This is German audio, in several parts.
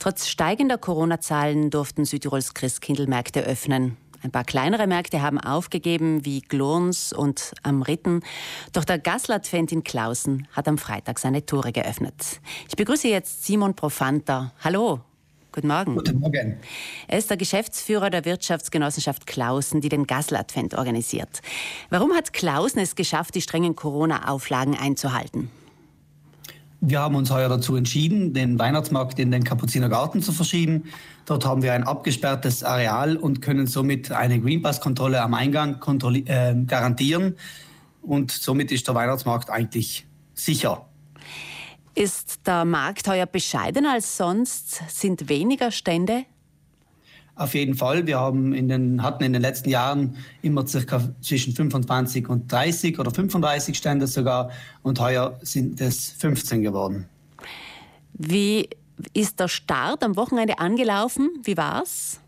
Trotz steigender Corona-Zahlen durften Südtirols Christkindlmärkte öffnen. Ein paar kleinere Märkte haben aufgegeben, wie Glurns und am Ritten. Doch der Gasladvent in Klausen hat am Freitag seine Tore geöffnet. Ich begrüße jetzt Simon Profanter. Hallo. Guten Morgen. Guten Morgen. Er ist der Geschäftsführer der Wirtschaftsgenossenschaft Klausen, die den Gasladvent organisiert. Warum hat Klausen es geschafft, die strengen Corona-Auflagen einzuhalten? Wir haben uns heuer dazu entschieden, den Weihnachtsmarkt in den Kapuzinergarten zu verschieben. Dort haben wir ein abgesperrtes Areal und können somit eine Greenpass-Kontrolle am Eingang äh, garantieren. Und somit ist der Weihnachtsmarkt eigentlich sicher. Ist der Markt heuer bescheidener als sonst? Sind weniger Stände? Auf jeden Fall. Wir haben in den, hatten in den letzten Jahren immer circa zwischen 25 und 30 oder 35 Stände sogar und heuer sind es 15 geworden. Wie ist der Start am Wochenende angelaufen? Wie war's?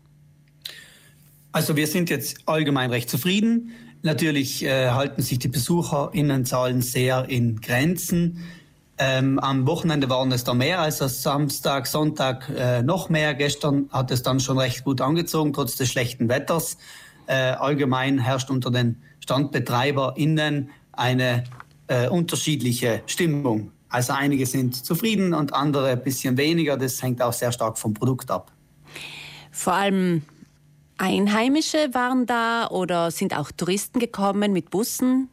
Also wir sind jetzt allgemein recht zufrieden. Natürlich äh, halten sich die Besucherinnenzahlen sehr in Grenzen. Ähm, am Wochenende waren es da mehr als am Samstag, Sonntag äh, noch mehr. Gestern hat es dann schon recht gut angezogen, trotz des schlechten Wetters. Äh, allgemein herrscht unter den StandbetreiberInnen eine äh, unterschiedliche Stimmung. Also einige sind zufrieden und andere ein bisschen weniger. Das hängt auch sehr stark vom Produkt ab. Vor allem Einheimische waren da oder sind auch Touristen gekommen mit Bussen?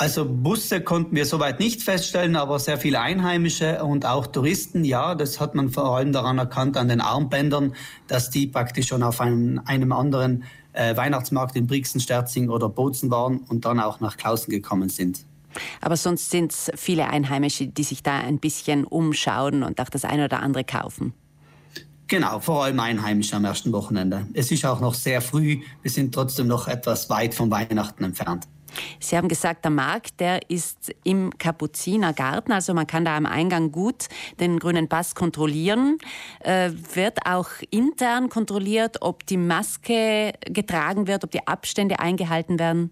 Also Busse konnten wir soweit nicht feststellen, aber sehr viele Einheimische und auch Touristen, ja, das hat man vor allem daran erkannt an den Armbändern, dass die praktisch schon auf einem, einem anderen äh, Weihnachtsmarkt in Brixen, Sterzing oder Bozen waren und dann auch nach Klausen gekommen sind. Aber sonst sind es viele Einheimische, die sich da ein bisschen umschauen und auch das eine oder andere kaufen. Genau, vor allem Einheimische am ersten Wochenende. Es ist auch noch sehr früh, wir sind trotzdem noch etwas weit von Weihnachten entfernt. Sie haben gesagt, der Markt, der ist im Kapuzinergarten, also man kann da am Eingang gut den grünen Pass kontrollieren. Äh, wird auch intern kontrolliert, ob die Maske getragen wird, ob die Abstände eingehalten werden?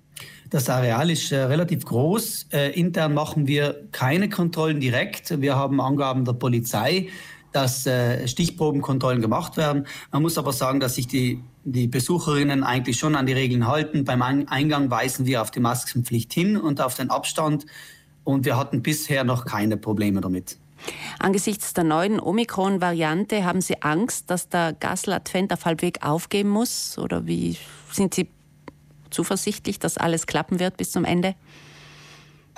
Das Areal ist äh, relativ groß. Äh, intern machen wir keine Kontrollen direkt. Wir haben Angaben der Polizei dass äh, Stichprobenkontrollen gemacht werden. Man muss aber sagen, dass sich die, die Besucherinnen eigentlich schon an die Regeln halten. Beim Eingang weisen wir auf die Maskenpflicht hin und auf den Abstand. Und wir hatten bisher noch keine Probleme damit. Angesichts der neuen Omikron-Variante haben Sie Angst, dass der Gassel-Advent auf halbweg aufgeben muss? Oder wie sind Sie zuversichtlich, dass alles klappen wird bis zum Ende?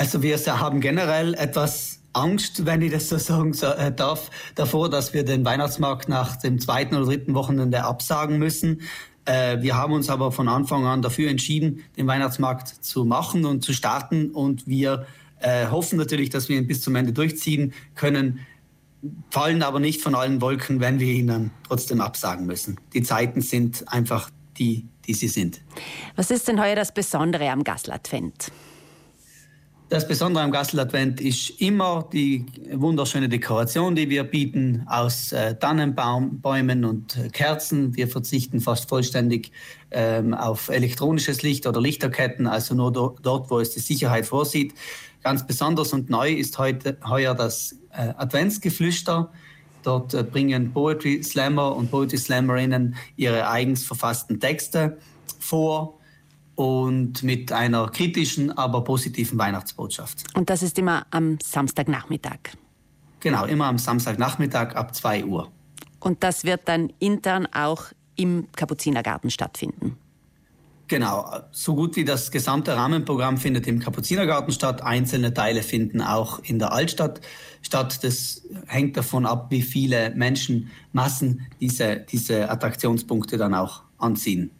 Also wir haben generell etwas Angst, wenn ich das so sagen äh, darf, davor, dass wir den Weihnachtsmarkt nach dem zweiten oder dritten Wochenende absagen müssen. Äh, wir haben uns aber von Anfang an dafür entschieden, den Weihnachtsmarkt zu machen und zu starten. Und wir äh, hoffen natürlich, dass wir ihn bis zum Ende durchziehen können, fallen aber nicht von allen Wolken, wenn wir ihn dann trotzdem absagen müssen. Die Zeiten sind einfach die, die sie sind. Was ist denn heuer das Besondere am Gasladvent? Das Besondere am Gastel-Advent ist immer die wunderschöne Dekoration, die wir bieten aus äh, Tannenbäumen und äh, Kerzen. Wir verzichten fast vollständig ähm, auf elektronisches Licht oder Lichterketten, also nur do dort, wo es die Sicherheit vorsieht. Ganz besonders und neu ist heute, heuer das äh, Adventsgeflüster. Dort äh, bringen Poetry Slammer und Poetry Slammerinnen ihre eigens verfassten Texte vor und mit einer kritischen, aber positiven Weihnachtsbotschaft. Und das ist immer am Samstagnachmittag? Genau, immer am Samstagnachmittag ab 2 Uhr. Und das wird dann intern auch im Kapuzinergarten stattfinden? Genau, so gut wie das gesamte Rahmenprogramm findet im Kapuzinergarten statt. Einzelne Teile finden auch in der Altstadt statt. Das hängt davon ab, wie viele Menschenmassen diese, diese Attraktionspunkte dann auch anziehen.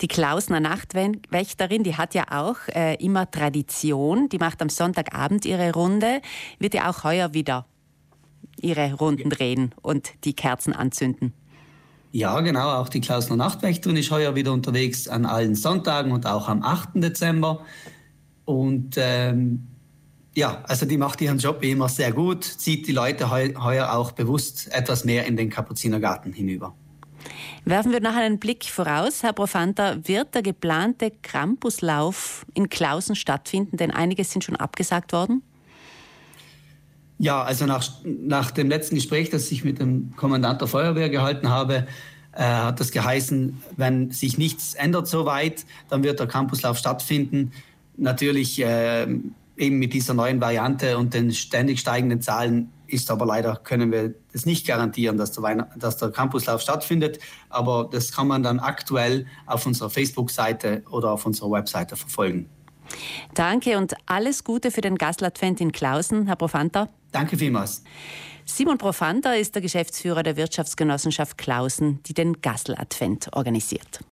Die Klausner Nachtwächterin, die hat ja auch äh, immer Tradition. Die macht am Sonntagabend ihre Runde. Wird ja auch heuer wieder ihre Runden drehen und die Kerzen anzünden. Ja, genau. Auch die Klausner Nachtwächterin ist heuer wieder unterwegs an allen Sonntagen und auch am 8. Dezember. Und ähm, ja, also die macht ihren Job wie immer sehr gut, zieht die Leute heuer auch bewusst etwas mehr in den Kapuzinergarten hinüber. Werfen wir noch einen Blick voraus. Herr Profanter, wird der geplante Krampuslauf in Klausen stattfinden? Denn einige sind schon abgesagt worden. Ja, also nach, nach dem letzten Gespräch, das ich mit dem Kommandant der Feuerwehr gehalten habe, äh, hat das geheißen, wenn sich nichts ändert soweit, dann wird der Campuslauf stattfinden. Natürlich äh, eben mit dieser neuen Variante und den ständig steigenden Zahlen ist aber leider, können wir das nicht garantieren, dass der, dass der Campuslauf stattfindet. Aber das kann man dann aktuell auf unserer Facebook-Seite oder auf unserer Webseite verfolgen. Danke und alles Gute für den Gastladvent in Klausen, Herr Profanter. Danke vielmals. Simon Profanter ist der Geschäftsführer der Wirtschaftsgenossenschaft Klausen, die den Gassel-Advent organisiert.